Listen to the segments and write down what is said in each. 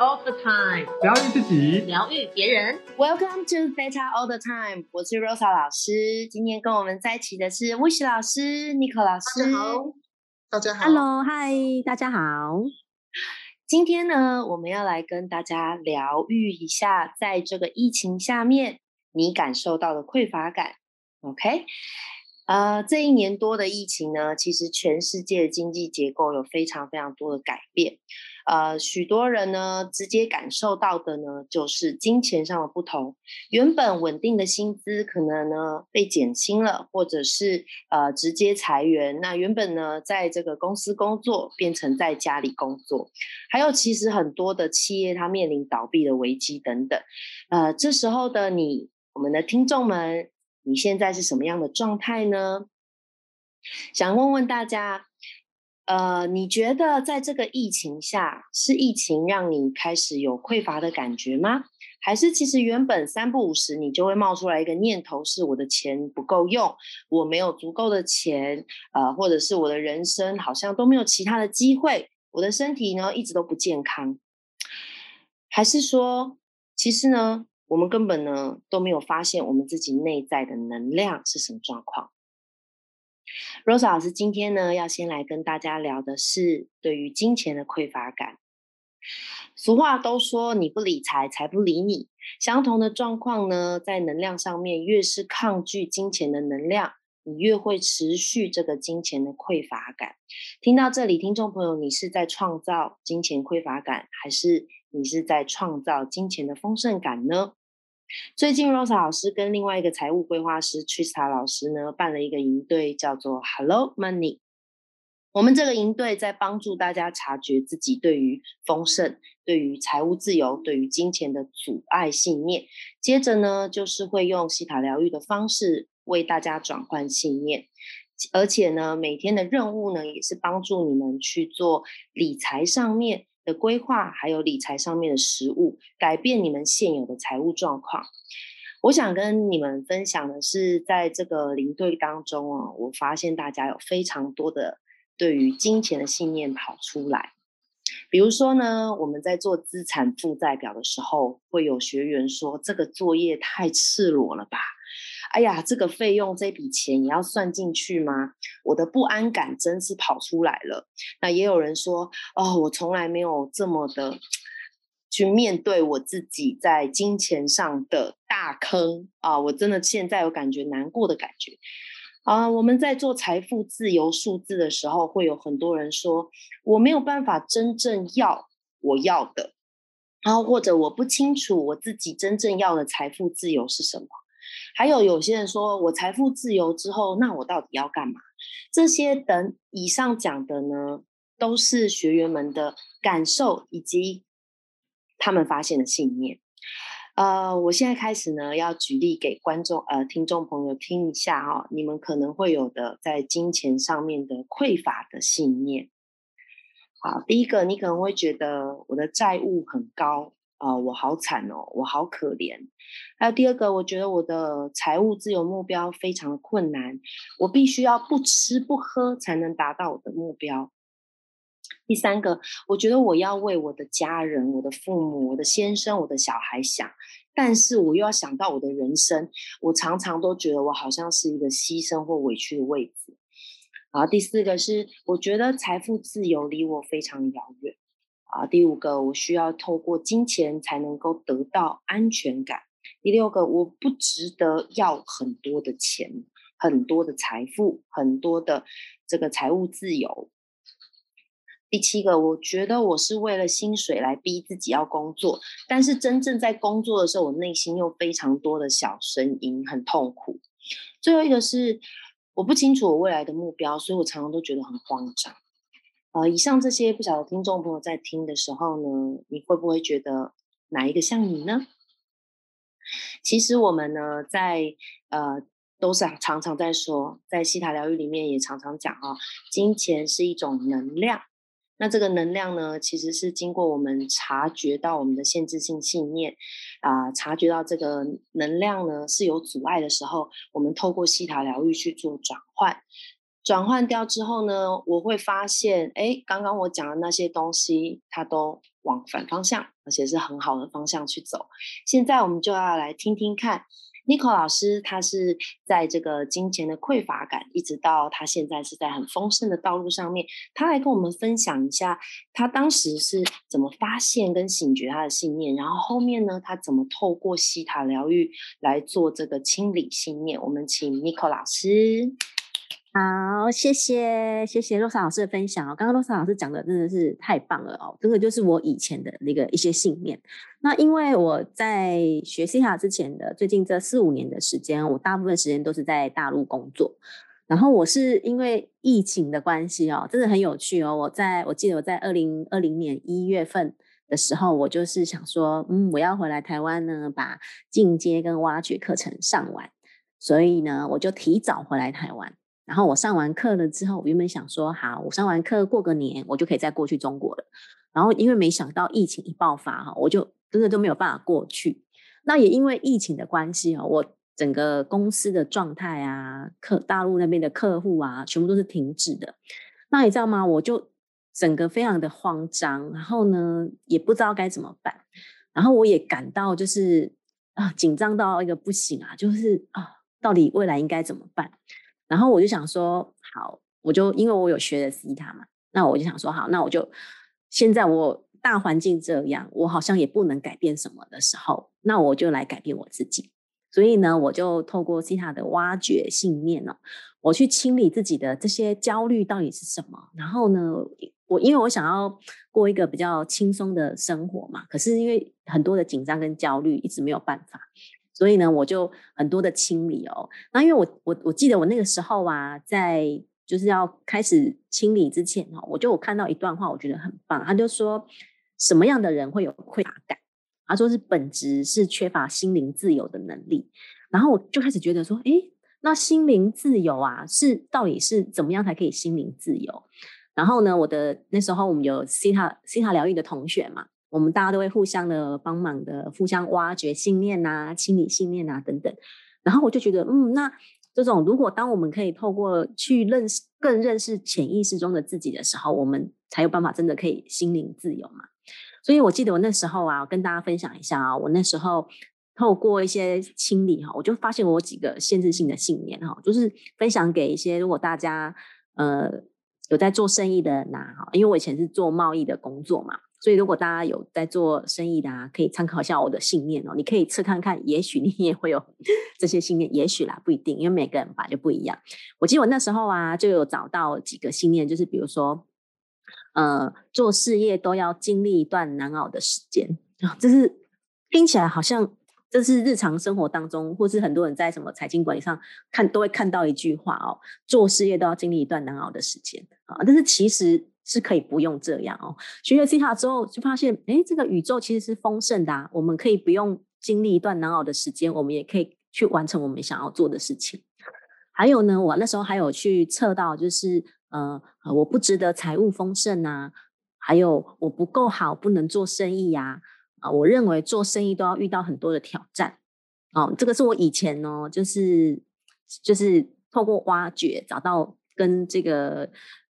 all the time，疗愈自己，疗愈别人。Welcome to Theta All the Time，我是 Rosa 老师。今天跟我们在一起的是 Wish 老师、Nico 老师。大家好，Hello，嗨，大家好。今天呢，我们要来跟大家疗愈一下，在这个疫情下面，你感受到的匮乏感。OK。呃，这一年多的疫情呢，其实全世界的经济结构有非常非常多的改变。呃，许多人呢，直接感受到的呢，就是金钱上的不同。原本稳定的薪资，可能呢被减轻了，或者是呃直接裁员。那原本呢，在这个公司工作，变成在家里工作。还有，其实很多的企业它面临倒闭的危机等等。呃，这时候的你，我们的听众们。你现在是什么样的状态呢？想问问大家，呃，你觉得在这个疫情下，是疫情让你开始有匮乏的感觉吗？还是其实原本三不五时你就会冒出来一个念头，是我的钱不够用，我没有足够的钱，呃，或者是我的人生好像都没有其他的机会，我的身体呢一直都不健康，还是说，其实呢？我们根本呢都没有发现我们自己内在的能量是什么状况。Rose 老师今天呢要先来跟大家聊的是对于金钱的匮乏感。俗话都说你不理财，财不理你。相同的状况呢，在能量上面，越是抗拒金钱的能量，你越会持续这个金钱的匮乏感。听到这里，听众朋友，你是在创造金钱匮乏感，还是你是在创造金钱的丰盛感呢？最近，Rosa 老师跟另外一个财务规划师 Trista 老师呢，办了一个营队，叫做 Hello Money。我们这个营队在帮助大家察觉自己对于丰盛、对于财务自由、对于金钱的阻碍信念。接着呢，就是会用西塔疗愈的方式为大家转换信念，而且呢，每天的任务呢，也是帮助你们去做理财上面。的规划还有理财上面的实物，改变你们现有的财务状况。我想跟你们分享的是，在这个领队当中啊，我发现大家有非常多的对于金钱的信念跑出来。比如说呢，我们在做资产负债表的时候，会有学员说：“这个作业太赤裸了吧？”哎呀，这个费用这笔钱也要算进去吗？我的不安感真是跑出来了。那也有人说，哦，我从来没有这么的去面对我自己在金钱上的大坑啊！我真的现在有感觉难过的感觉啊！我们在做财富自由数字的时候，会有很多人说，我没有办法真正要我要的，然后或者我不清楚我自己真正要的财富自由是什么。还有有些人说，我财富自由之后，那我到底要干嘛？这些等以上讲的呢，都是学员们的感受以及他们发现的信念。呃，我现在开始呢，要举例给观众呃听众朋友听一下哈，你们可能会有的在金钱上面的匮乏的信念。好，第一个，你可能会觉得我的债务很高。啊，我好惨哦，我好可怜。还有第二个，我觉得我的财务自由目标非常的困难，我必须要不吃不喝才能达到我的目标。第三个，我觉得我要为我的家人、我的父母、我的先生、我的小孩想，但是我又要想到我的人生，我常常都觉得我好像是一个牺牲或委屈的位置。然后第四个是，我觉得财富自由离我非常遥远。啊，第五个，我需要透过金钱才能够得到安全感。第六个，我不值得要很多的钱、很多的财富、很多的这个财务自由。第七个，我觉得我是为了薪水来逼自己要工作，但是真正在工作的时候，我内心又非常多的小声音，很痛苦。最后一个是，我不清楚我未来的目标，所以我常常都觉得很慌张。呃，以上这些不晓得听众朋友在听的时候呢，你会不会觉得哪一个像你呢？其实我们呢，在呃，都是常常在说，在西塔疗愈里面也常常讲啊，金钱是一种能量。那这个能量呢，其实是经过我们察觉到我们的限制性信念啊，察觉到这个能量呢是有阻碍的时候，我们透过西塔疗愈去做转换。转换掉之后呢，我会发现，哎，刚刚我讲的那些东西，它都往反方向，而且是很好的方向去走。现在我们就要来听听看。Nico 老师，他是在这个金钱的匮乏感，一直到他现在是在很丰盛的道路上面。他来跟我们分享一下，他当时是怎么发现跟醒觉他的信念，然后后面呢，他怎么透过西塔疗愈来做这个清理信念。我们请 Nico 老师。好，谢谢谢谢洛莎老师的分享哦。刚刚洛莎老师讲的真的是太棒了哦，这个就是我以前的那个一些信念。那因为我在学西塔之前的最近这四五年的时间，我大部分时间都是在大陆工作。然后我是因为疫情的关系哦，真的很有趣哦。我在我记得我在二零二零年一月份的时候，我就是想说，嗯，我要回来台湾呢，把进阶跟挖掘课程上完，所以呢，我就提早回来台湾。然后我上完课了之后，我原本想说，好，我上完课过个年，我就可以再过去中国了。然后因为没想到疫情一爆发哈，我就真的都没有办法过去。那也因为疫情的关系啊，我整个公司的状态啊，客大陆那边的客户啊，全部都是停止的。那你知道吗？我就整个非常的慌张，然后呢，也不知道该怎么办。然后我也感到就是啊，紧张到一个不行啊，就是啊，到底未来应该怎么办？然后我就想说，好，我就因为我有学的西塔嘛，那我就想说，好，那我就现在我大环境这样，我好像也不能改变什么的时候，那我就来改变我自己。所以呢，我就透过西塔的挖掘信念哦，我去清理自己的这些焦虑到底是什么。然后呢，我因为我想要过一个比较轻松的生活嘛，可是因为很多的紧张跟焦虑，一直没有办法。所以呢，我就很多的清理哦。那因为我我我记得我那个时候啊，在就是要开始清理之前哈，我就我看到一段话，我觉得很棒。他就说什么样的人会有匮乏感？他说是本质是缺乏心灵自由的能力。然后我就开始觉得说，哎，那心灵自由啊，是到底是怎么样才可以心灵自由？然后呢，我的那时候我们有西塔西塔疗愈的同学嘛。我们大家都会互相的帮忙的，互相挖掘信念呐，清理信念呐等等。然后我就觉得，嗯，那这种如果当我们可以透过去认识、更认识潜意识中的自己的时候，我们才有办法真的可以心灵自由嘛。所以我记得我那时候啊，跟大家分享一下啊，我那时候透过一些清理哈，我就发现我几个限制性的信念哈，就是分享给一些如果大家呃有在做生意的人呐哈，因为我以前是做贸易的工作嘛。所以，如果大家有在做生意的啊，可以参考一下我的信念哦。你可以测看看，也许你也会有 这些信念，也许啦，不一定，因为每个人吧就不一样。我记得我那时候啊，就有找到几个信念，就是比如说，呃，做事业都要经历一段难熬的时间啊，这是听起来好像这是日常生活当中，或是很多人在什么财经管理上看都会看到一句话哦，做事业都要经历一段难熬的时间啊，但是其实。是可以不用这样哦。学了西塔之后，就发现，哎，这个宇宙其实是丰盛的，我们可以不用经历一段难熬的时间，我们也可以去完成我们想要做的事情。还有呢，我那时候还有去测到，就是呃，我不值得财务丰盛啊，还有我不够好，不能做生意呀。啊，我认为做生意都要遇到很多的挑战。哦，这个是我以前呢，就是就是透过挖掘找到跟这个。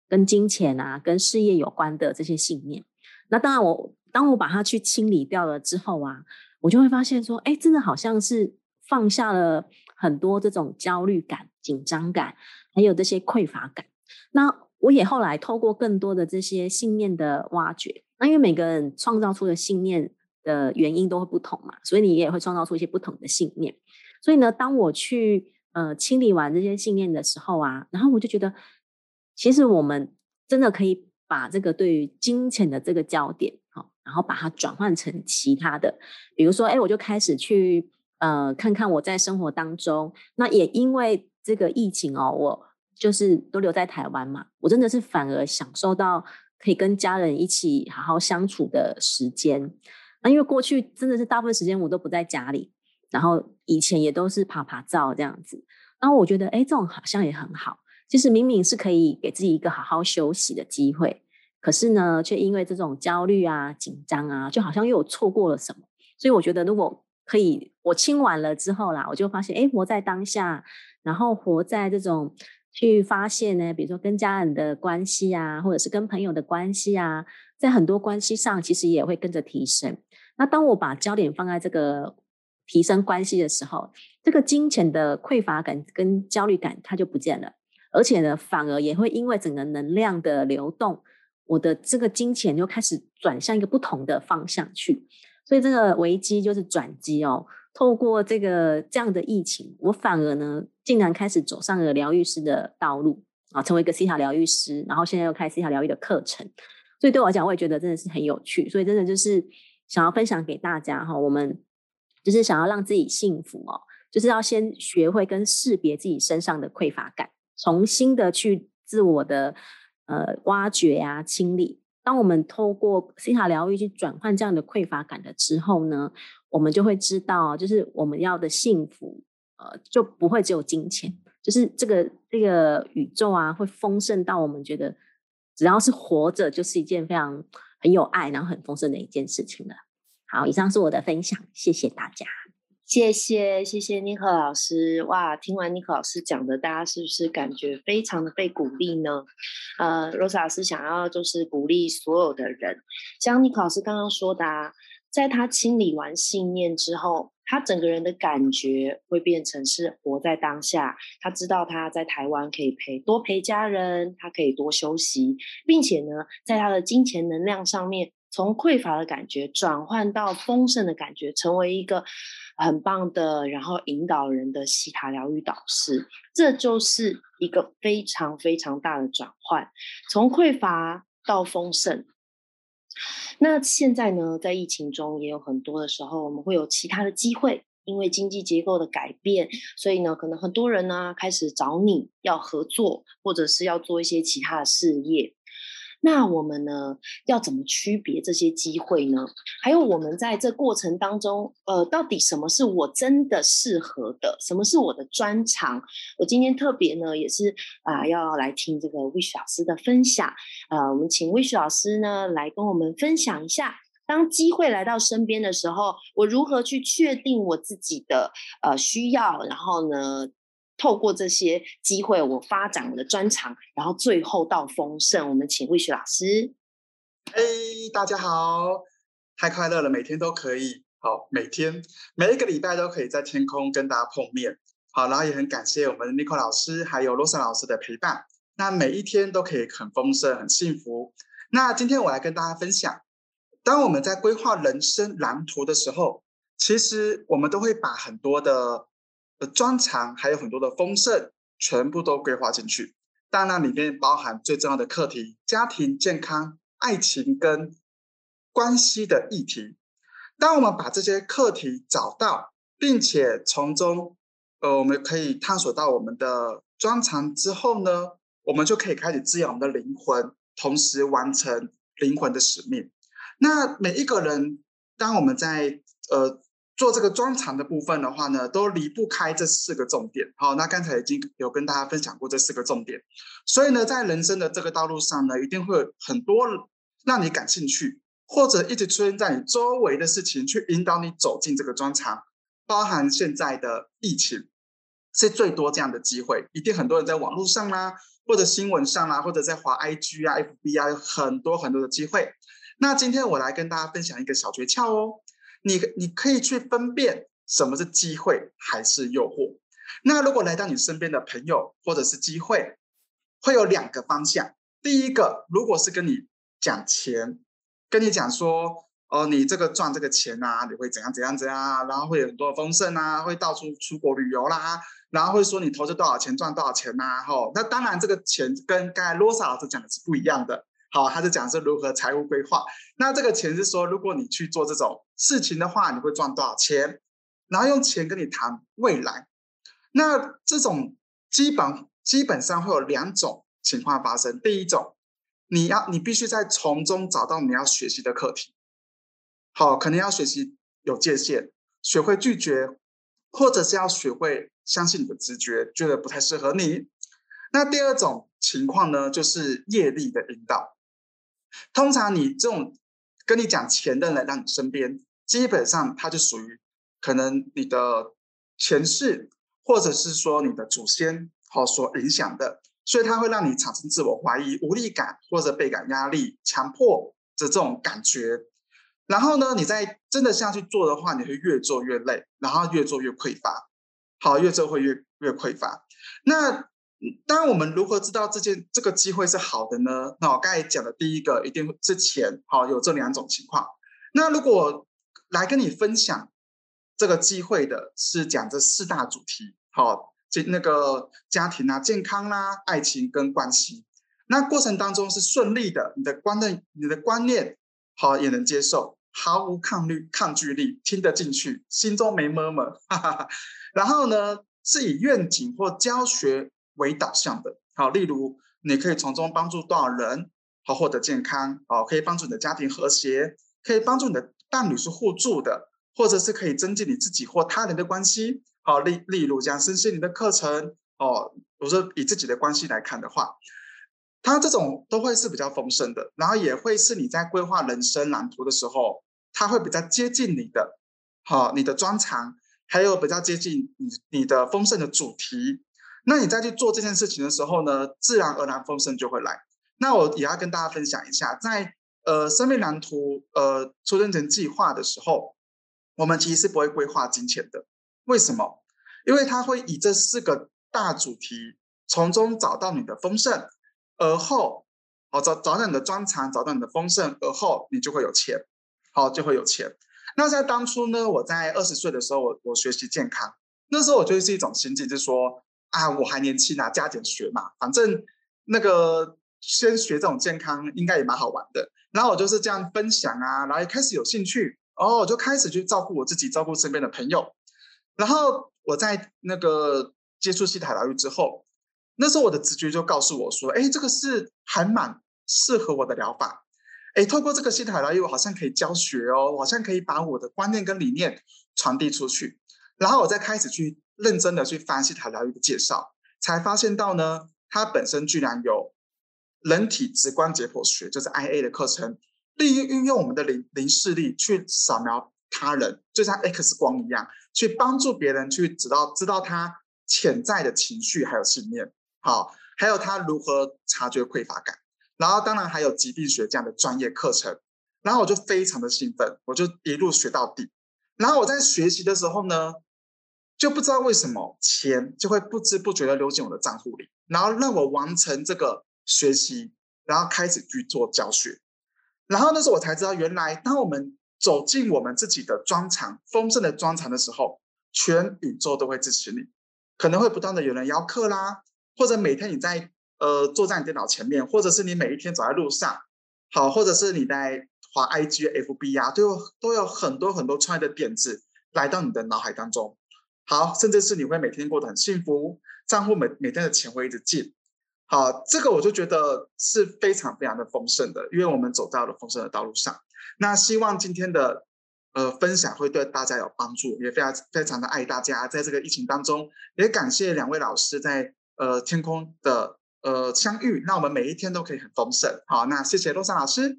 跟金钱啊，跟事业有关的这些信念，那当然，我当我把它去清理掉了之后啊，我就会发现说，哎，真的好像是放下了很多这种焦虑感、紧张感，还有这些匮乏感。那我也后来透过更多的这些信念的挖掘，那因为每个人创造出的信念的原因都会不同嘛，所以你也会创造出一些不同的信念。所以呢，当我去呃清理完这些信念的时候啊，然后我就觉得。其实我们真的可以把这个对于金钱的这个焦点，好，然后把它转换成其他的，比如说，哎，我就开始去呃看看我在生活当中，那也因为这个疫情哦，我就是都留在台湾嘛，我真的是反而享受到可以跟家人一起好好相处的时间。那因为过去真的是大部分时间我都不在家里，然后以前也都是爬爬照这样子，然后我觉得，哎，这种好像也很好。其实明明是可以给自己一个好好休息的机会，可是呢，却因为这种焦虑啊、紧张啊，就好像又错过了什么。所以我觉得，如果可以，我清完了之后啦，我就发现，哎，活在当下，然后活在这种去发现呢，比如说跟家人的关系啊，或者是跟朋友的关系啊，在很多关系上其实也会跟着提升。那当我把焦点放在这个提升关系的时候，这个金钱的匮乏感跟焦虑感它就不见了，而且呢，反而也会因为整个能量的流动，我的这个金钱就开始转向一个不同的方向去。所以这个危机就是转机哦。透过这个这样的疫情，我反而呢，竟然开始走上了疗愈师的道路啊，成为一个西塔疗愈师，然后现在又开西塔疗愈的课程。所以对我来讲，我也觉得真的是很有趣。所以真的就是想要分享给大家哈，我们就是想要让自己幸福哦，就是要先学会跟识别自己身上的匮乏感，重新的去自我的呃挖掘呀、清理。当我们透过西塔疗愈去转换这样的匮乏感的之后呢，我们就会知道，就是我们要的幸福，呃，就不会只有金钱，就是这个这个宇宙啊，会丰盛到我们觉得只要是活着，就是一件非常很有爱，然后很丰盛的一件事情了。好，以上是我的分享，谢谢大家。谢谢谢谢尼克老师哇！听完尼克老师讲的，大家是不是感觉非常的被鼓励呢？呃，罗莎老师想要就是鼓励所有的人，像尼克老师刚刚说的，啊，在他清理完信念之后，他整个人的感觉会变成是活在当下。他知道他在台湾可以陪多陪家人，他可以多休息，并且呢，在他的金钱能量上面。从匮乏的感觉转换到丰盛的感觉，成为一个很棒的，然后引导人的西塔疗愈导师，这就是一个非常非常大的转换，从匮乏到丰盛。那现在呢，在疫情中也有很多的时候，我们会有其他的机会，因为经济结构的改变，所以呢，可能很多人呢开始找你要合作，或者是要做一些其他的事业。那我们呢，要怎么区别这些机会呢？还有我们在这过程当中，呃，到底什么是我真的适合的，什么是我的专长？我今天特别呢，也是啊，要来听这个 Wish 老师的分享。呃，我们请 Wish 老师呢，来跟我们分享一下，当机会来到身边的时候，我如何去确定我自己的呃需要，然后呢？透过这些机会，我发展我的专长，然后最后到丰盛。我们请魏雪老师。哎，大家好，太快乐了，每天都可以，好，每天每一个礼拜都可以在天空跟大家碰面，好，然后也很感谢我们 n i c o 老师还有 Rosa 老师的陪伴，那每一天都可以很丰盛、很幸福。那今天我来跟大家分享，当我们在规划人生蓝图的时候，其实我们都会把很多的。的专长还有很多的丰盛，全部都规划进去。当然，里面包含最重要的课题：家庭、健康、爱情跟关系的议题。当我们把这些课题找到，并且从中，呃，我们可以探索到我们的专长之后呢，我们就可以开始滋养我们的灵魂，同时完成灵魂的使命。那每一个人，当我们在呃。做这个专长的部分的话呢，都离不开这四个重点。好，那刚才已经有跟大家分享过这四个重点，所以呢，在人生的这个道路上呢，一定会有很多让你感兴趣，或者一直出现在你周围的事情，去引导你走进这个专长。包含现在的疫情，是最多这样的机会，一定很多人在网络上啦，或者新闻上啦，或者在华 IG 啊、FB 啊，有很多很多的机会。那今天我来跟大家分享一个小诀窍哦。你你可以去分辨什么是机会还是诱惑。那如果来到你身边的朋友或者是机会，会有两个方向。第一个，如果是跟你讲钱，跟你讲说，哦，你这个赚这个钱啊，你会怎样怎样怎样，然后会有很多丰盛啊，会到处出国旅游啦，然后会说你投资多少钱赚多少钱呐，吼，那当然这个钱跟刚才罗莎老师讲的是不一样的。好，他是讲是如何财务规划。那这个钱是说，如果你去做这种事情的话，你会赚多少钱？然后用钱跟你谈未来。那这种基本基本上会有两种情况发生。第一种，你要你必须在从中找到你要学习的课题。好，可能要学习有界限，学会拒绝，或者是要学会相信你的直觉，觉得不太适合你。那第二种情况呢，就是业力的引导。通常你这种跟你讲钱的人，让你身边基本上他就属于可能你的前世，或者是说你的祖先好所影响的，所以他会让你产生自我怀疑、无力感或者倍感压力、强迫的这种感觉。然后呢，你在真的下去做的话，你会越做越累，然后越做越匮乏。好，越做会越越匮乏。那当然，我们如何知道这件这个机会是好的呢？那我刚才讲的第一个，一定之前好有这两种情况。那如果来跟你分享这个机会的是讲这四大主题，好，这那个家庭啊、健康啦、爱情跟关系，那过程当中是顺利的，你的观念、你的观念好也能接受，毫无抗拒抗拒力，听得进去，心中没么么，然后呢是以愿景或教学。为导向的，好，例如你可以从中帮助多少人，好获得健康，好可以帮助你的家庭和谐，可以帮助你的伴侣是互助的，或者是可以增进你自己或他人的关系，好，例例如讲身心灵的课程，哦，我说以自己的关系来看的话，它这种都会是比较丰盛的，然后也会是你在规划人生蓝图的时候，它会比较接近你的，好，你的专长，还有比较接近你你的丰盛的主题。那你再去做这件事情的时候呢，自然而然丰盛就会来。那我也要跟大家分享一下，在呃生命蓝图呃出生前计划的时候，我们其实是不会规划金钱的。为什么？因为它会以这四个大主题，从中找到你的丰盛，而后好找找到你的专长，找到你的丰盛，而后你就会有钱，好就会有钱。那在当初呢，我在二十岁的时候，我我学习健康，那时候我觉得是一种心境，就是说。啊，我还年轻啊，加减学嘛，反正那个先学这种健康应该也蛮好玩的。然后我就是这样分享啊，然后开始有兴趣，哦，我就开始去照顾我自己，照顾身边的朋友。然后我在那个接触西塔疗愈之后，那时候我的直觉就告诉我说，哎，这个是还蛮适合我的疗法。哎，透过这个西塔疗愈，我好像可以教学哦，我好像可以把我的观念跟理念传递出去。然后我再开始去。认真的去翻西塔疗愈的介绍，才发现到呢，它本身居然有人体直观解剖学，就是 I A 的课程，利用运用我们的零零视力去扫描他人，就像 X 光一样，去帮助别人去知道知道他潜在的情绪还有信念，好，还有他如何察觉匮乏感，然后当然还有疾病学这样的专业课程，然后我就非常的兴奋，我就一路学到底，然后我在学习的时候呢。就不知道为什么钱就会不知不觉的流进我的账户里，然后让我完成这个学习，然后开始去做教学，然后那时候我才知道，原来当我们走进我们自己的专长、丰盛的专长的时候，全宇宙都会支持你，可能会不断的有人邀课啦，或者每天你在呃坐在你电脑前面，或者是你每一天走在路上，好，或者是你在滑 IG、FB 啊，都有都有很多很多创业的点子来到你的脑海当中。好，甚至是你会每天过得很幸福，账户每每天的钱会一直进。好，这个我就觉得是非常非常的丰盛的，因为我们走到了丰盛的道路上。那希望今天的呃分享会对大家有帮助，也非常非常的爱大家，在这个疫情当中，也感谢两位老师在呃天空的呃相遇，那我们每一天都可以很丰盛。好，那谢谢洛莎老师。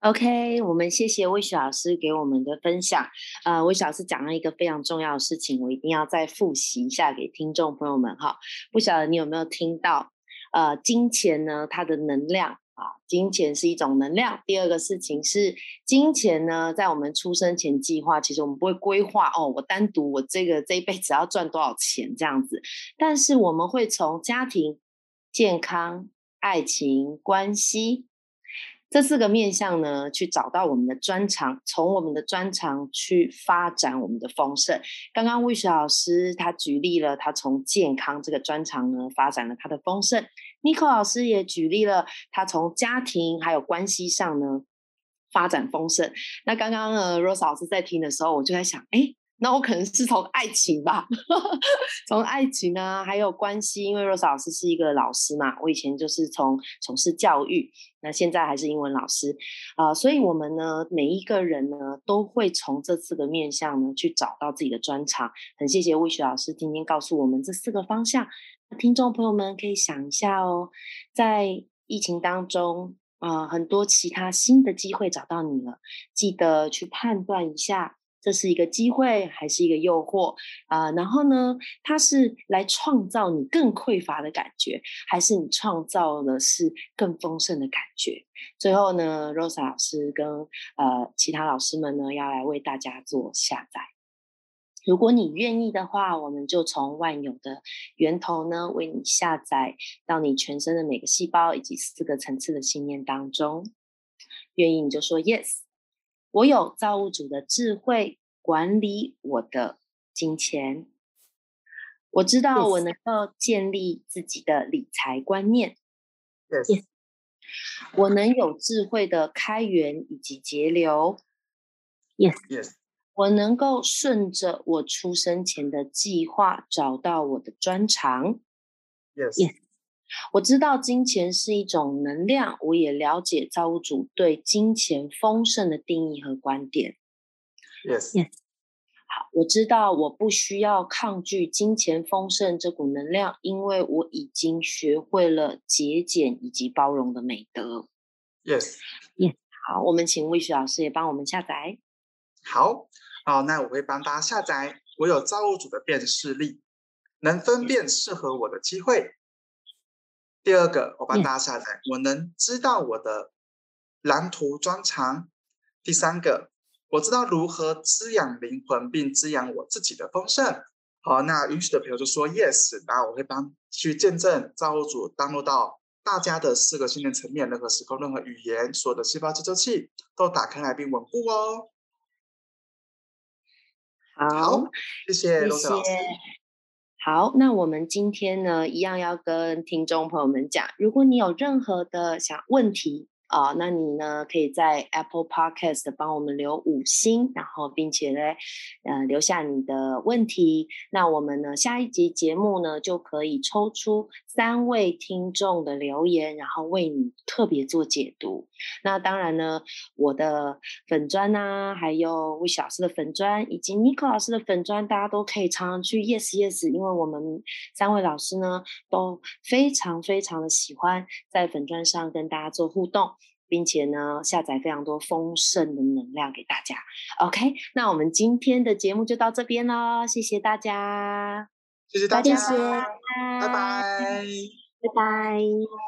OK，我们谢谢魏雪老师给我们的分享。呃，魏雪老师讲了一个非常重要的事情，我一定要再复习一下给听众朋友们哈。不晓得你有没有听到？呃，金钱呢，它的能量啊，金钱是一种能量。第二个事情是，金钱呢，在我们出生前计划，其实我们不会规划哦，我单独我这个这一辈子要赚多少钱这样子。但是我们会从家庭、健康、爱情、关系。这四个面向呢，去找到我们的专长，从我们的专长去发展我们的丰盛。刚刚魏雪老师他举例了，他从健康这个专长呢，发展了他的丰盛。Nico 老师也举例了，他从家庭还有关系上呢，发展丰盛。那刚刚呃 Rose 老师在听的时候，我就在想，哎。那我可能是从爱情吧，从爱情啊，还有关系，因为 Rose 老师是一个老师嘛，我以前就是从从事教育，那现在还是英文老师啊，所以我们呢，每一个人呢，都会从这四个面向呢，去找到自己的专长。很谢谢魏雪老师今天告诉我们这四个方向，听众朋友们可以想一下哦，在疫情当中啊，很多其他新的机会找到你了，记得去判断一下。这是一个机会还是一个诱惑啊？然后呢，它是来创造你更匮乏的感觉，还是你创造的是更丰盛的感觉？最后呢，Rosa 老师跟呃其他老师们呢，要来为大家做下载。如果你愿意的话，我们就从万有的源头呢，为你下载到你全身的每个细胞以及四个层次的信念当中。愿意你就说 Yes，我有造物主的智慧管理我的金钱。我知道我能够建立自己的理财观念。Yes，我能有智慧的开源以及节流。Yes，Yes。我能够顺着我出生前的计划找到我的专长。Yes，Yes，我知道金钱是一种能量，我也了解造物主对金钱丰盛的定义和观点。Yes，Yes，好，我知道我不需要抗拒金钱丰盛这股能量，因为我已经学会了节俭以及包容的美德。Yes，Yes，好，我们请魏雪老师也帮我们下载。好。好，那我会帮大家下载。我有造物主的辨识力，能分辨适合我的机会。第二个，我帮大家下载，我能知道我的蓝图专长。第三个，我知道如何滋养灵魂，并滋养我自己的丰盛。好，那允许的朋友就说 yes，然后我会帮去见证造物主登录到大家的四个信念层面，任何时空、任何语言，所有的细胞接收器都打开来并稳固哦。好，谢谢罗老师。好，那我们今天呢，一样要跟听众朋友们讲，如果你有任何的想问题。啊，那你呢？可以在 Apple Podcast 帮我们留五星，然后并且呢，呃，留下你的问题。那我们呢，下一集节目呢，就可以抽出三位听众的留言，然后为你特别做解读。那当然呢，我的粉砖呐，还有魏老师的粉砖，以及 n i c o 老师的粉砖，大家都可以常常去 Yes Yes，因为我们三位老师呢，都非常非常的喜欢在粉砖上跟大家做互动。并且呢，下载非常多丰盛的能量给大家。OK，那我们今天的节目就到这边喽，谢谢大家，谢谢大家，拜拜，拜拜，拜拜。